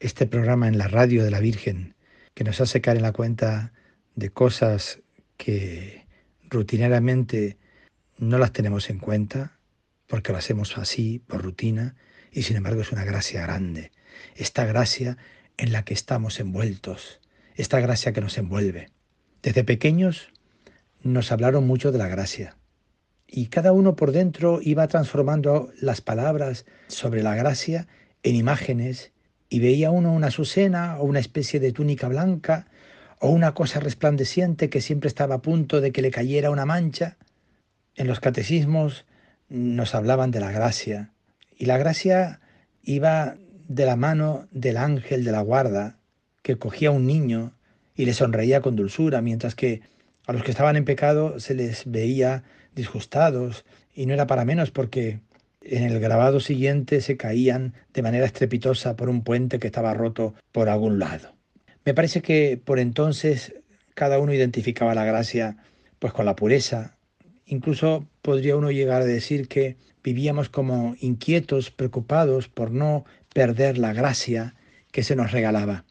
este programa en la radio de la Virgen, que nos hace caer en la cuenta de cosas que rutinariamente no las tenemos en cuenta, porque lo hacemos así, por rutina, y sin embargo es una gracia grande. Esta gracia en la que estamos envueltos, esta gracia que nos envuelve. Desde pequeños nos hablaron mucho de la gracia, y cada uno por dentro iba transformando las palabras sobre la gracia en imágenes y veía uno una azucena o una especie de túnica blanca o una cosa resplandeciente que siempre estaba a punto de que le cayera una mancha. En los catecismos nos hablaban de la gracia y la gracia iba de la mano del ángel de la guarda que cogía a un niño y le sonreía con dulzura, mientras que a los que estaban en pecado se les veía disgustados y no era para menos porque en el grabado siguiente se caían de manera estrepitosa por un puente que estaba roto por algún lado. Me parece que por entonces cada uno identificaba la gracia pues con la pureza. Incluso podría uno llegar a decir que vivíamos como inquietos, preocupados por no perder la gracia que se nos regalaba.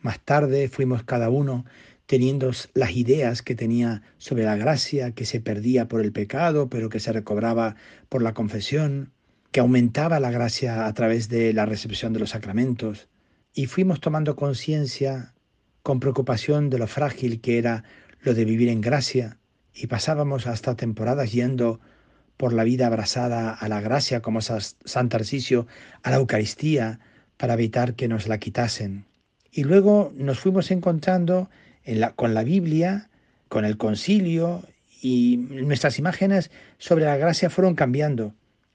Más tarde fuimos cada uno teniendo las ideas que tenía sobre la gracia que se perdía por el pecado, pero que se recobraba por la confesión, que aumentaba la gracia a través de la recepción de los sacramentos, y fuimos tomando conciencia con preocupación de lo frágil que era lo de vivir en gracia, y pasábamos hasta temporadas yendo por la vida abrazada a la gracia como San Tarcisio, a la Eucaristía, para evitar que nos la quitasen. Y luego nos fuimos encontrando con la Biblia, con el concilio, y nuestras imágenes sobre la gracia fueron cambiando.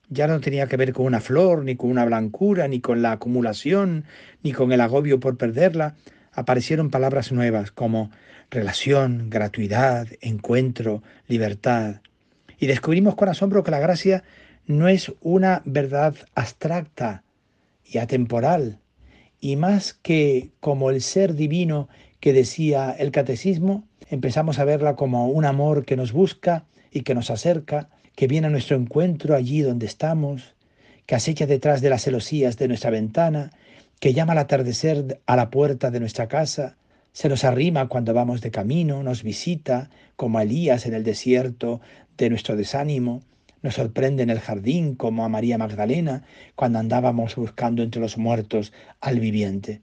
Ya no tenía que ver con una flor, ni con una blancura, ni con la acumulación, ni con el agobio por perderla. Aparecieron palabras nuevas como relación, gratuidad, encuentro, libertad. Y descubrimos con asombro que la gracia no es una verdad abstracta y atemporal, y más que como el ser divino que decía el catecismo, empezamos a verla como un amor que nos busca y que nos acerca, que viene a nuestro encuentro allí donde estamos, que acecha detrás de las celosías de nuestra ventana, que llama al atardecer a la puerta de nuestra casa, se nos arrima cuando vamos de camino, nos visita, como a Elías en el desierto de nuestro desánimo, nos sorprende en el jardín, como a María Magdalena, cuando andábamos buscando entre los muertos al viviente.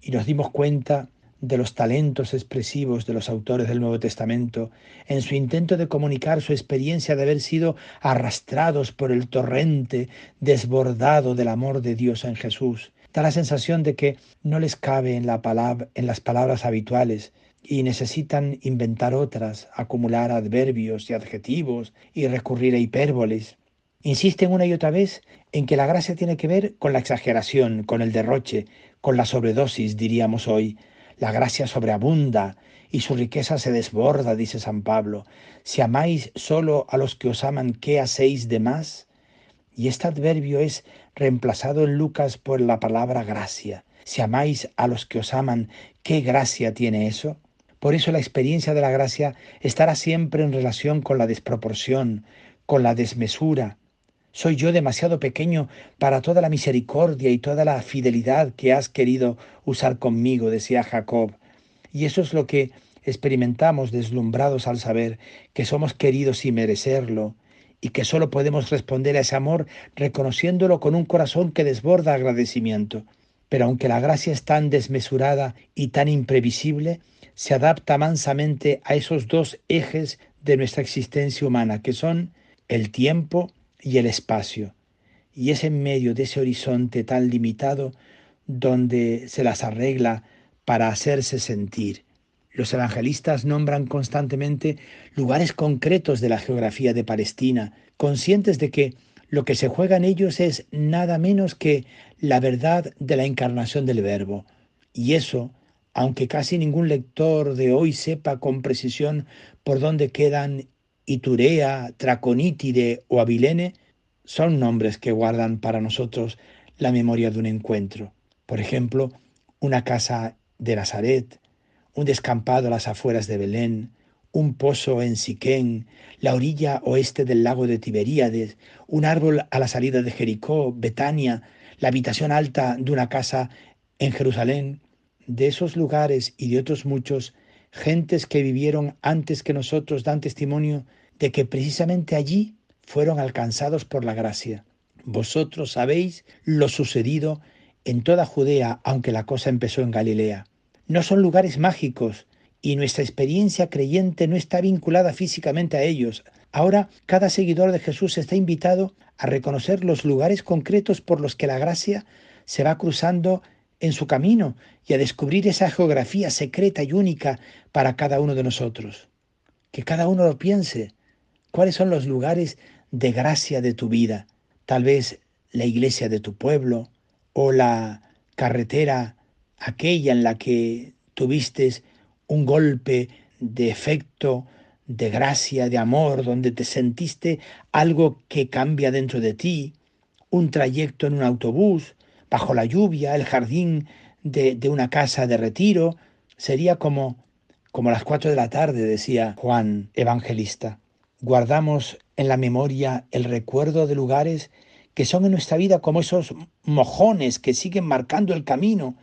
Y nos dimos cuenta de los talentos expresivos de los autores del Nuevo Testamento en su intento de comunicar su experiencia de haber sido arrastrados por el torrente desbordado del amor de Dios en Jesús. Da la sensación de que no les cabe en, la palabra, en las palabras habituales y necesitan inventar otras, acumular adverbios y adjetivos y recurrir a hipérboles. Insisten una y otra vez en que la gracia tiene que ver con la exageración, con el derroche, con la sobredosis, diríamos hoy, la gracia sobreabunda y su riqueza se desborda, dice San Pablo. Si amáis solo a los que os aman, ¿qué hacéis de más? Y este adverbio es reemplazado en Lucas por la palabra gracia. Si amáis a los que os aman, ¿qué gracia tiene eso? Por eso la experiencia de la gracia estará siempre en relación con la desproporción, con la desmesura. Soy yo demasiado pequeño para toda la misericordia y toda la fidelidad que has querido usar conmigo, decía Jacob. Y eso es lo que experimentamos deslumbrados al saber que somos queridos sin merecerlo y que solo podemos responder a ese amor reconociéndolo con un corazón que desborda agradecimiento. Pero aunque la gracia es tan desmesurada y tan imprevisible, se adapta mansamente a esos dos ejes de nuestra existencia humana, que son el tiempo y el espacio. Y es en medio de ese horizonte tan limitado donde se las arregla para hacerse sentir. Los evangelistas nombran constantemente lugares concretos de la geografía de Palestina, conscientes de que lo que se juega en ellos es nada menos que la verdad de la encarnación del Verbo. Y eso aunque casi ningún lector de hoy sepa con precisión por dónde quedan Iturea, Traconítide o Abilene, son nombres que guardan para nosotros la memoria de un encuentro. Por ejemplo, una casa de Nazaret, un descampado a las afueras de Belén, un pozo en Siquén, la orilla oeste del lago de Tiberíades, un árbol a la salida de Jericó, Betania, la habitación alta de una casa en Jerusalén, de esos lugares y de otros muchos, gentes que vivieron antes que nosotros dan testimonio de que precisamente allí fueron alcanzados por la gracia. Vosotros sabéis lo sucedido en toda Judea, aunque la cosa empezó en Galilea. No son lugares mágicos y nuestra experiencia creyente no está vinculada físicamente a ellos. Ahora cada seguidor de Jesús está invitado a reconocer los lugares concretos por los que la gracia se va cruzando en su camino y a descubrir esa geografía secreta y única para cada uno de nosotros. Que cada uno lo piense. ¿Cuáles son los lugares de gracia de tu vida? Tal vez la iglesia de tu pueblo o la carretera aquella en la que tuviste un golpe de efecto, de gracia, de amor, donde te sentiste algo que cambia dentro de ti, un trayecto en un autobús, bajo la lluvia, el jardín de, de una casa de retiro, sería como, como las cuatro de la tarde, decía Juan Evangelista. Guardamos en la memoria el recuerdo de lugares que son en nuestra vida como esos mojones que siguen marcando el camino,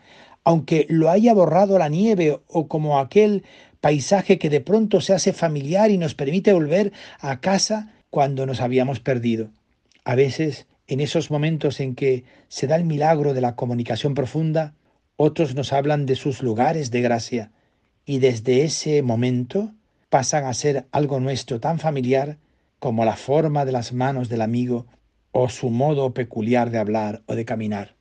aunque lo haya borrado la nieve o como aquel paisaje que de pronto se hace familiar y nos permite volver a casa cuando nos habíamos perdido. A veces en esos momentos en que se da el milagro de la comunicación profunda, otros nos hablan de sus lugares de gracia y desde ese momento pasan a ser algo nuestro tan familiar como la forma de las manos del amigo o su modo peculiar de hablar o de caminar.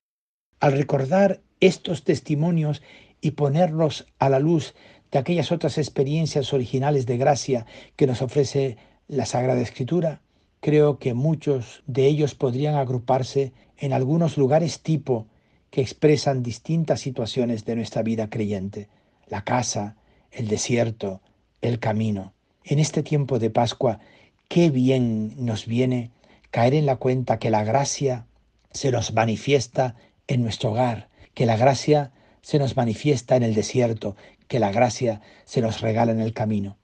Al recordar estos testimonios y ponerlos a la luz de aquellas otras experiencias originales de gracia que nos ofrece la Sagrada Escritura, Creo que muchos de ellos podrían agruparse en algunos lugares tipo que expresan distintas situaciones de nuestra vida creyente. La casa, el desierto, el camino. En este tiempo de Pascua, qué bien nos viene caer en la cuenta que la gracia se nos manifiesta en nuestro hogar, que la gracia se nos manifiesta en el desierto, que la gracia se nos regala en el camino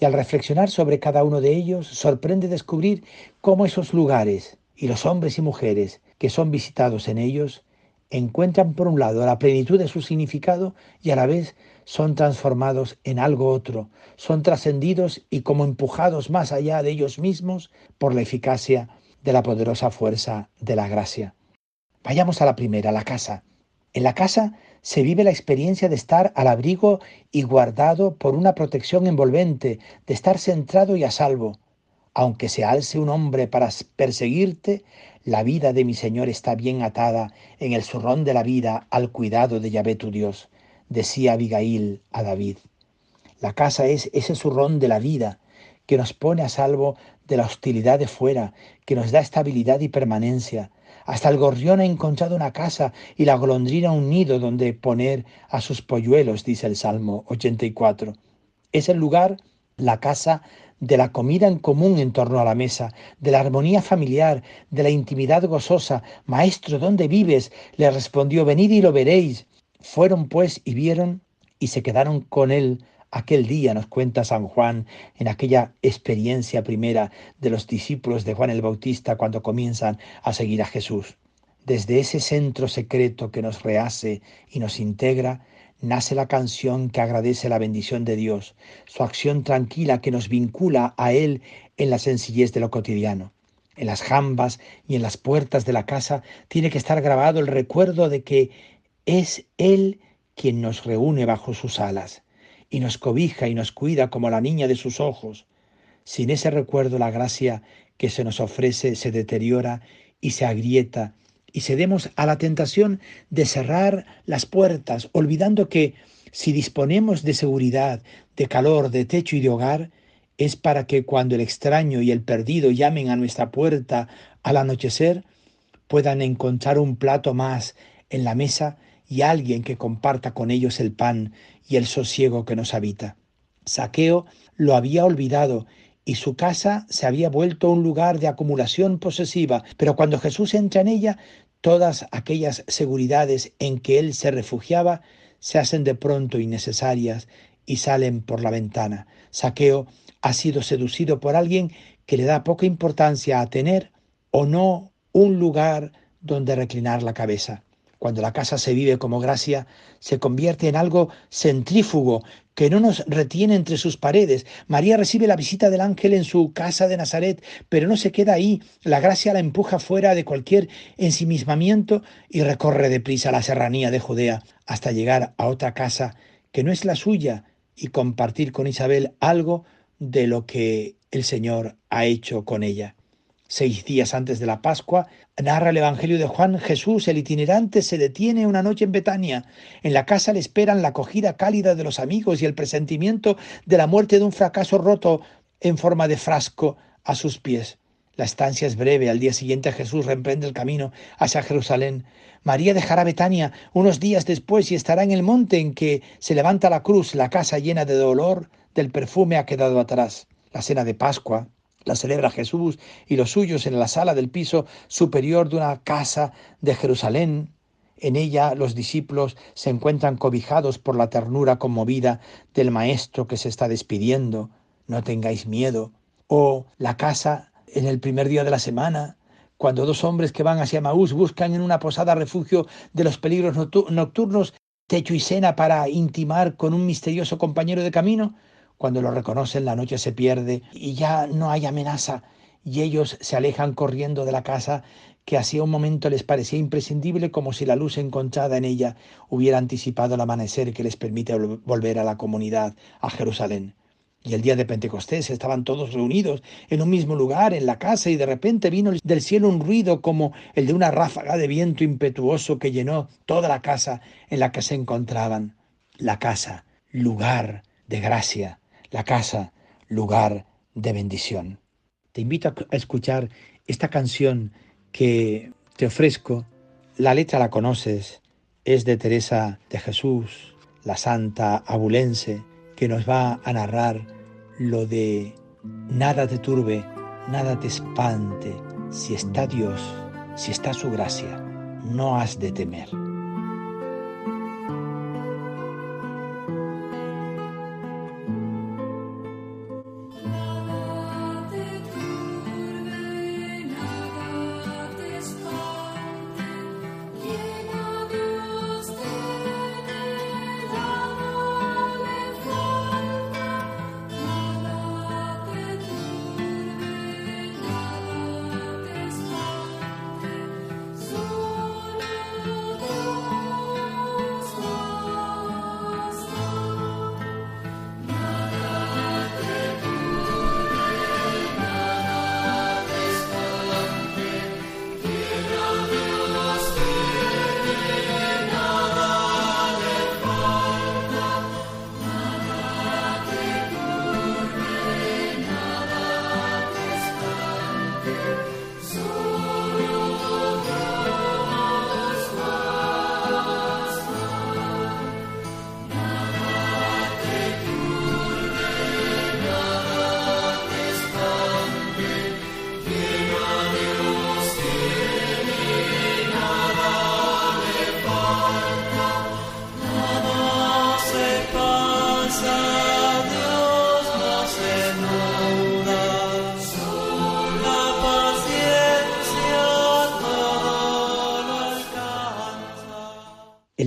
y al reflexionar sobre cada uno de ellos sorprende descubrir cómo esos lugares y los hombres y mujeres que son visitados en ellos encuentran por un lado la plenitud de su significado y a la vez son transformados en algo otro, son trascendidos y como empujados más allá de ellos mismos por la eficacia de la poderosa fuerza de la gracia. Vayamos a la primera, la casa. En la casa se vive la experiencia de estar al abrigo y guardado por una protección envolvente, de estar centrado y a salvo. Aunque se alce un hombre para perseguirte, la vida de mi Señor está bien atada en el zurrón de la vida al cuidado de Yahvé tu Dios, decía Abigail a David. La casa es ese zurrón de la vida que nos pone a salvo de la hostilidad de fuera, que nos da estabilidad y permanencia, hasta el gorrión ha encontrado una casa y la golondrina un nido donde poner a sus polluelos, dice el Salmo 84. Es el lugar, la casa de la comida en común en torno a la mesa, de la armonía familiar, de la intimidad gozosa. Maestro, ¿dónde vives? Le respondió, venid y lo veréis. Fueron pues y vieron y se quedaron con él aquel día, nos cuenta San Juan, en aquella experiencia primera de los discípulos de Juan el Bautista cuando comienzan a seguir a Jesús. Desde ese centro secreto que nos rehace y nos integra, nace la canción que agradece la bendición de Dios, su acción tranquila que nos vincula a Él en la sencillez de lo cotidiano. En las jambas y en las puertas de la casa tiene que estar grabado el recuerdo de que es Él quien nos reúne bajo sus alas y nos cobija y nos cuida como la niña de sus ojos. Sin ese recuerdo la gracia que se nos ofrece se deteriora y se agrieta y cedemos a la tentación de cerrar las puertas, olvidando que si disponemos de seguridad, de calor, de techo y de hogar, es para que cuando el extraño y el perdido llamen a nuestra puerta al anochecer, puedan encontrar un plato más en la mesa y alguien que comparta con ellos el pan y el sosiego que nos habita. Saqueo lo había olvidado y su casa se había vuelto un lugar de acumulación posesiva, pero cuando Jesús entra en ella, todas aquellas seguridades en que él se refugiaba se hacen de pronto innecesarias y salen por la ventana. Saqueo ha sido seducido por alguien que le da poca importancia a tener o no un lugar donde reclinar la cabeza. Cuando la casa se vive como gracia, se convierte en algo centrífugo que no nos retiene entre sus paredes. María recibe la visita del ángel en su casa de Nazaret, pero no se queda ahí. La gracia la empuja fuera de cualquier ensimismamiento y recorre deprisa la serranía de Judea hasta llegar a otra casa que no es la suya y compartir con Isabel algo de lo que el Señor ha hecho con ella. Seis días antes de la Pascua, narra el Evangelio de Juan, Jesús, el itinerante, se detiene una noche en Betania. En la casa le esperan la acogida cálida de los amigos y el presentimiento de la muerte de un fracaso roto en forma de frasco a sus pies. La estancia es breve. Al día siguiente Jesús reemprende el camino hacia Jerusalén. María dejará Betania unos días después y estará en el monte en que se levanta la cruz. La casa llena de dolor del perfume ha quedado atrás. La cena de Pascua la celebra Jesús y los suyos en la sala del piso superior de una casa de Jerusalén. En ella los discípulos se encuentran cobijados por la ternura conmovida del Maestro que se está despidiendo. No tengáis miedo. O la casa en el primer día de la semana, cuando dos hombres que van hacia Maús buscan en una posada refugio de los peligros nocturnos, techo y cena para intimar con un misterioso compañero de camino. Cuando lo reconocen, la noche se pierde y ya no hay amenaza y ellos se alejan corriendo de la casa que hacía un momento les parecía imprescindible como si la luz encontrada en ella hubiera anticipado el amanecer que les permite volver a la comunidad, a Jerusalén. Y el día de Pentecostés estaban todos reunidos en un mismo lugar, en la casa, y de repente vino del cielo un ruido como el de una ráfaga de viento impetuoso que llenó toda la casa en la que se encontraban. La casa, lugar de gracia, la casa, lugar de bendición. Te invito a escuchar esta canción que te ofrezco. La letra la conoces, es de Teresa de Jesús, la santa abulense, que nos va a narrar lo de nada te turbe, nada te espante, si está Dios, si está su gracia, no has de temer.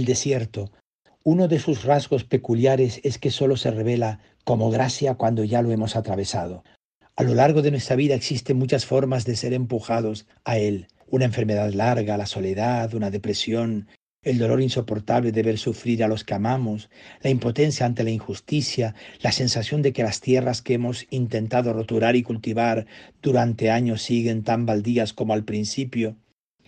Desierto, uno de sus rasgos peculiares es que solo se revela como gracia cuando ya lo hemos atravesado. A lo largo de nuestra vida existen muchas formas de ser empujados a Él. Una enfermedad larga, la soledad, una depresión, el dolor insoportable de ver sufrir a los que amamos, la impotencia ante la injusticia, la sensación de que las tierras que hemos intentado roturar y cultivar durante años siguen tan baldías como al principio,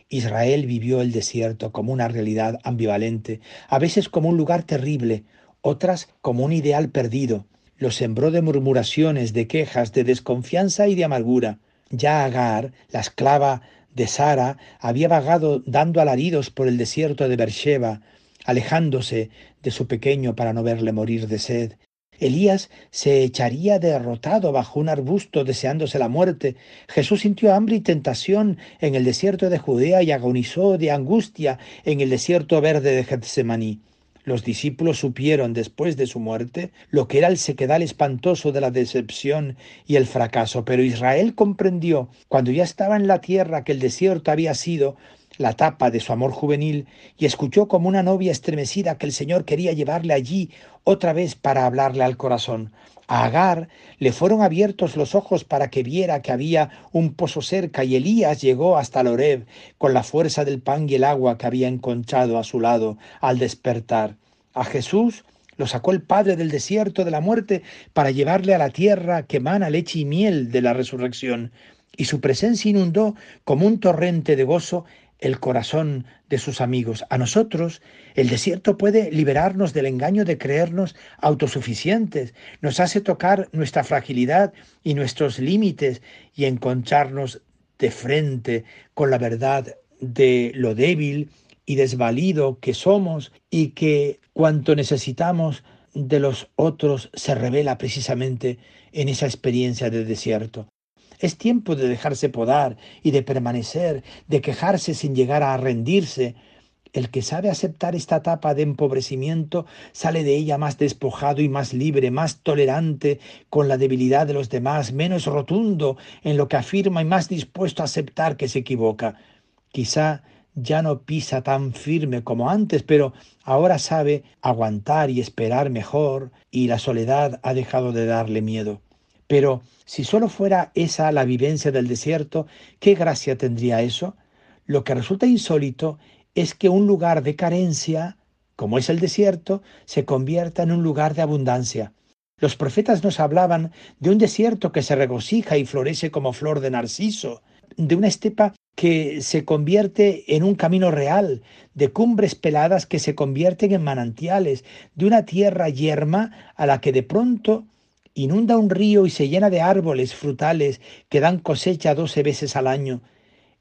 Israel vivió el desierto como una realidad ambivalente, a veces como un lugar terrible, otras como un ideal perdido. Lo sembró de murmuraciones, de quejas, de desconfianza y de amargura. Ya Agar, la esclava de Sara, había vagado dando alaridos por el desierto de Beersheba, alejándose de su pequeño para no verle morir de sed. Elías se echaría derrotado bajo un arbusto deseándose la muerte. Jesús sintió hambre y tentación en el desierto de Judea y agonizó de angustia en el desierto verde de Getsemaní. Los discípulos supieron después de su muerte lo que era el sequedal espantoso de la decepción y el fracaso, pero Israel comprendió, cuando ya estaba en la tierra, que el desierto había sido la tapa de su amor juvenil y escuchó como una novia estremecida que el Señor quería llevarle allí otra vez para hablarle al corazón. A Agar le fueron abiertos los ojos para que viera que había un pozo cerca y Elías llegó hasta Loreb con la fuerza del pan y el agua que había encontrado a su lado al despertar. A Jesús lo sacó el Padre del desierto de la muerte para llevarle a la tierra que emana leche y miel de la resurrección, y su presencia inundó como un torrente de gozo el corazón de sus amigos. A nosotros el desierto puede liberarnos del engaño de creernos autosuficientes, nos hace tocar nuestra fragilidad y nuestros límites y encontrarnos de frente con la verdad de lo débil y desvalido que somos y que cuanto necesitamos de los otros se revela precisamente en esa experiencia del desierto. Es tiempo de dejarse podar y de permanecer, de quejarse sin llegar a rendirse. El que sabe aceptar esta etapa de empobrecimiento sale de ella más despojado y más libre, más tolerante con la debilidad de los demás, menos rotundo en lo que afirma y más dispuesto a aceptar que se equivoca. Quizá ya no pisa tan firme como antes, pero ahora sabe aguantar y esperar mejor y la soledad ha dejado de darle miedo. Pero si solo fuera esa la vivencia del desierto, ¿qué gracia tendría eso? Lo que resulta insólito es que un lugar de carencia, como es el desierto, se convierta en un lugar de abundancia. Los profetas nos hablaban de un desierto que se regocija y florece como flor de narciso, de una estepa que se convierte en un camino real, de cumbres peladas que se convierten en manantiales, de una tierra yerma a la que de pronto inunda un río y se llena de árboles frutales que dan cosecha doce veces al año.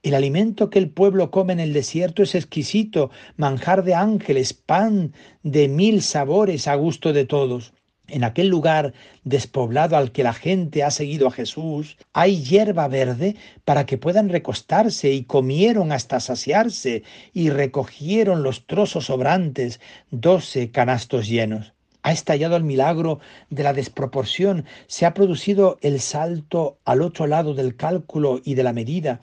El alimento que el pueblo come en el desierto es exquisito, manjar de ángeles, pan de mil sabores a gusto de todos. En aquel lugar despoblado al que la gente ha seguido a Jesús, hay hierba verde para que puedan recostarse y comieron hasta saciarse y recogieron los trozos sobrantes, doce canastos llenos ha estallado el milagro de la desproporción, se ha producido el salto al otro lado del cálculo y de la medida.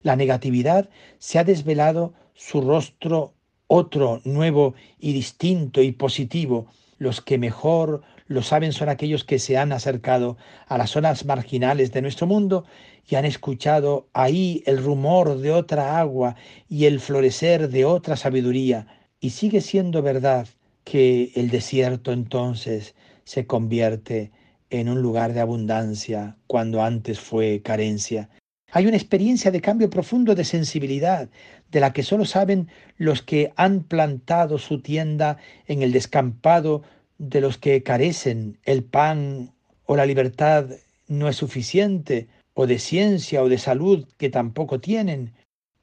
La negatividad se ha desvelado su rostro otro, nuevo y distinto y positivo. Los que mejor lo saben son aquellos que se han acercado a las zonas marginales de nuestro mundo y han escuchado ahí el rumor de otra agua y el florecer de otra sabiduría. Y sigue siendo verdad que el desierto entonces se convierte en un lugar de abundancia cuando antes fue carencia. Hay una experiencia de cambio profundo de sensibilidad, de la que solo saben los que han plantado su tienda en el descampado de los que carecen. El pan o la libertad no es suficiente, o de ciencia o de salud que tampoco tienen,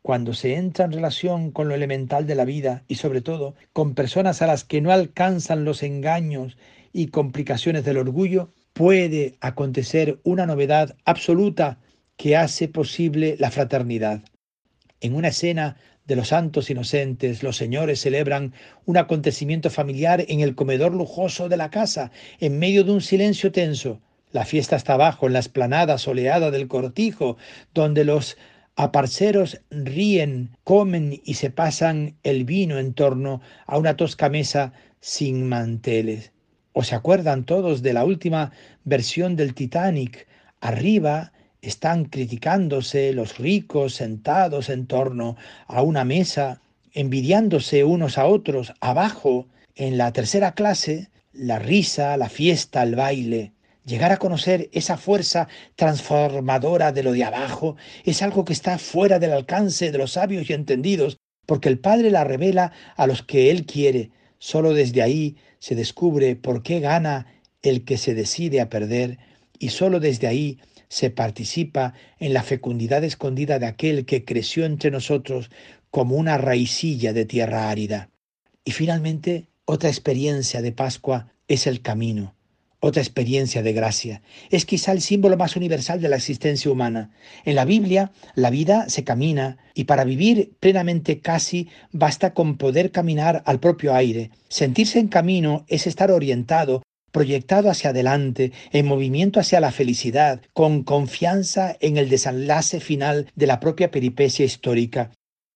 cuando se entra en relación con lo elemental de la vida y sobre todo con personas a las que no alcanzan los engaños y complicaciones del orgullo, puede acontecer una novedad absoluta que hace posible la fraternidad. En una escena de los santos inocentes, los señores celebran un acontecimiento familiar en el comedor lujoso de la casa, en medio de un silencio tenso. La fiesta está abajo, en la esplanada soleada del cortijo, donde los Aparceros ríen, comen y se pasan el vino en torno a una tosca mesa sin manteles. ¿O se acuerdan todos de la última versión del Titanic? Arriba están criticándose los ricos sentados en torno a una mesa, envidiándose unos a otros. Abajo, en la tercera clase, la risa, la fiesta, el baile. Llegar a conocer esa fuerza transformadora de lo de abajo es algo que está fuera del alcance de los sabios y entendidos, porque el Padre la revela a los que Él quiere. Solo desde ahí se descubre por qué gana el que se decide a perder y solo desde ahí se participa en la fecundidad escondida de aquel que creció entre nosotros como una raicilla de tierra árida. Y finalmente, otra experiencia de Pascua es el camino, otra experiencia de gracia. Es quizá el símbolo más universal de la existencia humana. En la Biblia, la vida se camina y para vivir plenamente casi basta con poder caminar al propio aire. Sentirse en camino es estar orientado proyectado hacia adelante, en movimiento hacia la felicidad, con confianza en el desenlace final de la propia peripecia histórica.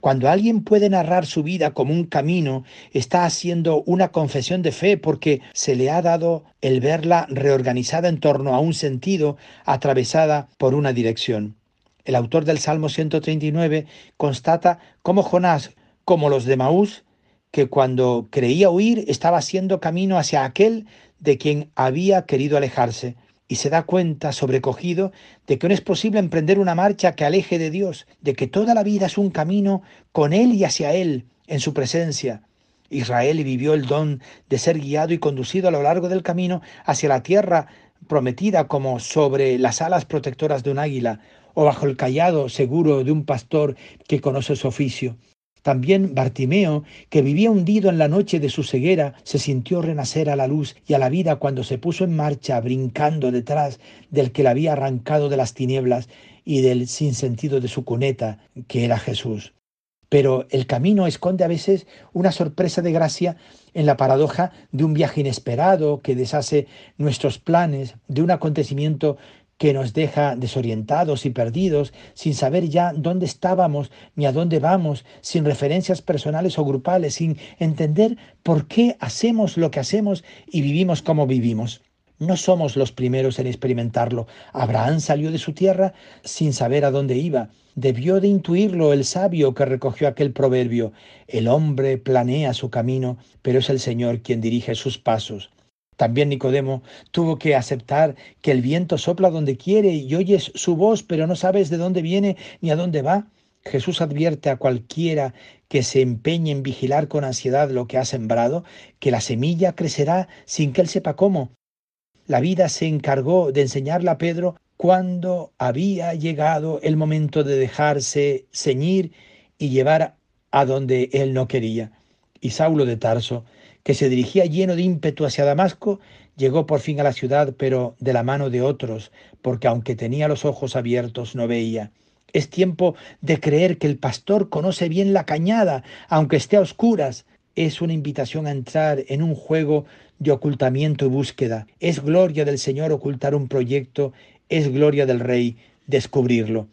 Cuando alguien puede narrar su vida como un camino, está haciendo una confesión de fe porque se le ha dado el verla reorganizada en torno a un sentido, atravesada por una dirección. El autor del Salmo 139 constata cómo Jonás, como los de Maús, que cuando creía huir estaba haciendo camino hacia aquel de quien había querido alejarse y se da cuenta, sobrecogido, de que no es posible emprender una marcha que aleje de Dios, de que toda la vida es un camino con Él y hacia Él, en su presencia. Israel vivió el don de ser guiado y conducido a lo largo del camino hacia la tierra prometida como sobre las alas protectoras de un águila o bajo el callado seguro de un pastor que conoce su oficio. También Bartimeo, que vivía hundido en la noche de su ceguera, se sintió renacer a la luz y a la vida cuando se puso en marcha, brincando detrás del que le había arrancado de las tinieblas y del sinsentido de su cuneta, que era Jesús. Pero el camino esconde a veces una sorpresa de gracia en la paradoja de un viaje inesperado que deshace nuestros planes, de un acontecimiento que nos deja desorientados y perdidos, sin saber ya dónde estábamos ni a dónde vamos, sin referencias personales o grupales, sin entender por qué hacemos lo que hacemos y vivimos como vivimos. No somos los primeros en experimentarlo. Abraham salió de su tierra sin saber a dónde iba. Debió de intuirlo el sabio que recogió aquel proverbio. El hombre planea su camino, pero es el Señor quien dirige sus pasos. También Nicodemo tuvo que aceptar que el viento sopla donde quiere y oyes su voz, pero no sabes de dónde viene ni a dónde va. Jesús advierte a cualquiera que se empeñe en vigilar con ansiedad lo que ha sembrado, que la semilla crecerá sin que él sepa cómo. La vida se encargó de enseñarle a Pedro cuando había llegado el momento de dejarse ceñir y llevar a donde él no quería. Y Saulo de Tarso que se dirigía lleno de ímpetu hacia Damasco, llegó por fin a la ciudad, pero de la mano de otros, porque aunque tenía los ojos abiertos no veía. Es tiempo de creer que el pastor conoce bien la cañada, aunque esté a oscuras. Es una invitación a entrar en un juego de ocultamiento y búsqueda. Es gloria del Señor ocultar un proyecto, es gloria del Rey descubrirlo.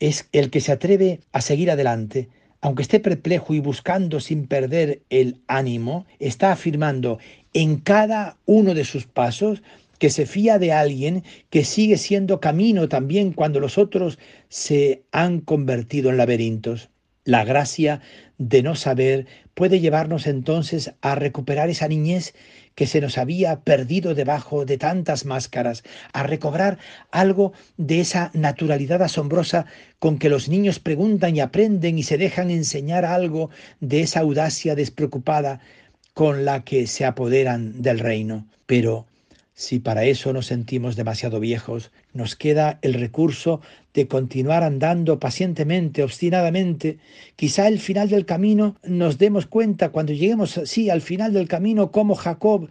Es el que se atreve a seguir adelante, aunque esté perplejo y buscando sin perder el ánimo, está afirmando en cada uno de sus pasos que se fía de alguien que sigue siendo camino también cuando los otros se han convertido en laberintos. La gracia de no saber puede llevarnos entonces a recuperar esa niñez que se nos había perdido debajo de tantas máscaras, a recobrar algo de esa naturalidad asombrosa con que los niños preguntan y aprenden y se dejan enseñar algo de esa audacia despreocupada con la que se apoderan del reino. Pero si para eso nos sentimos demasiado viejos, nos queda el recurso de continuar andando pacientemente, obstinadamente. Quizá al final del camino nos demos cuenta, cuando lleguemos así al final del camino, como Jacob,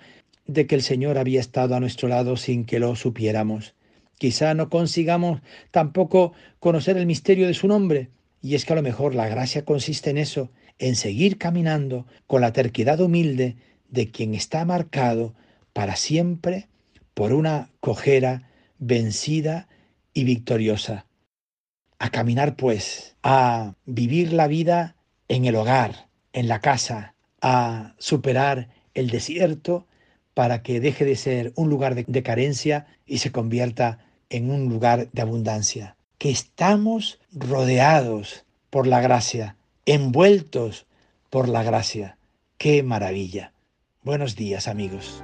de que el Señor había estado a nuestro lado sin que lo supiéramos. Quizá no consigamos tampoco conocer el misterio de su nombre. Y es que a lo mejor la gracia consiste en eso, en seguir caminando con la terquedad humilde de quien está marcado para siempre por una cojera vencida y victoriosa. A caminar, pues, a vivir la vida en el hogar, en la casa, a superar el desierto para que deje de ser un lugar de, carencia y se convierta en un lugar de abundancia. Que estamos rodeados por la gracia, envueltos por la gracia. ¡Qué maravilla! Buenos días amigos.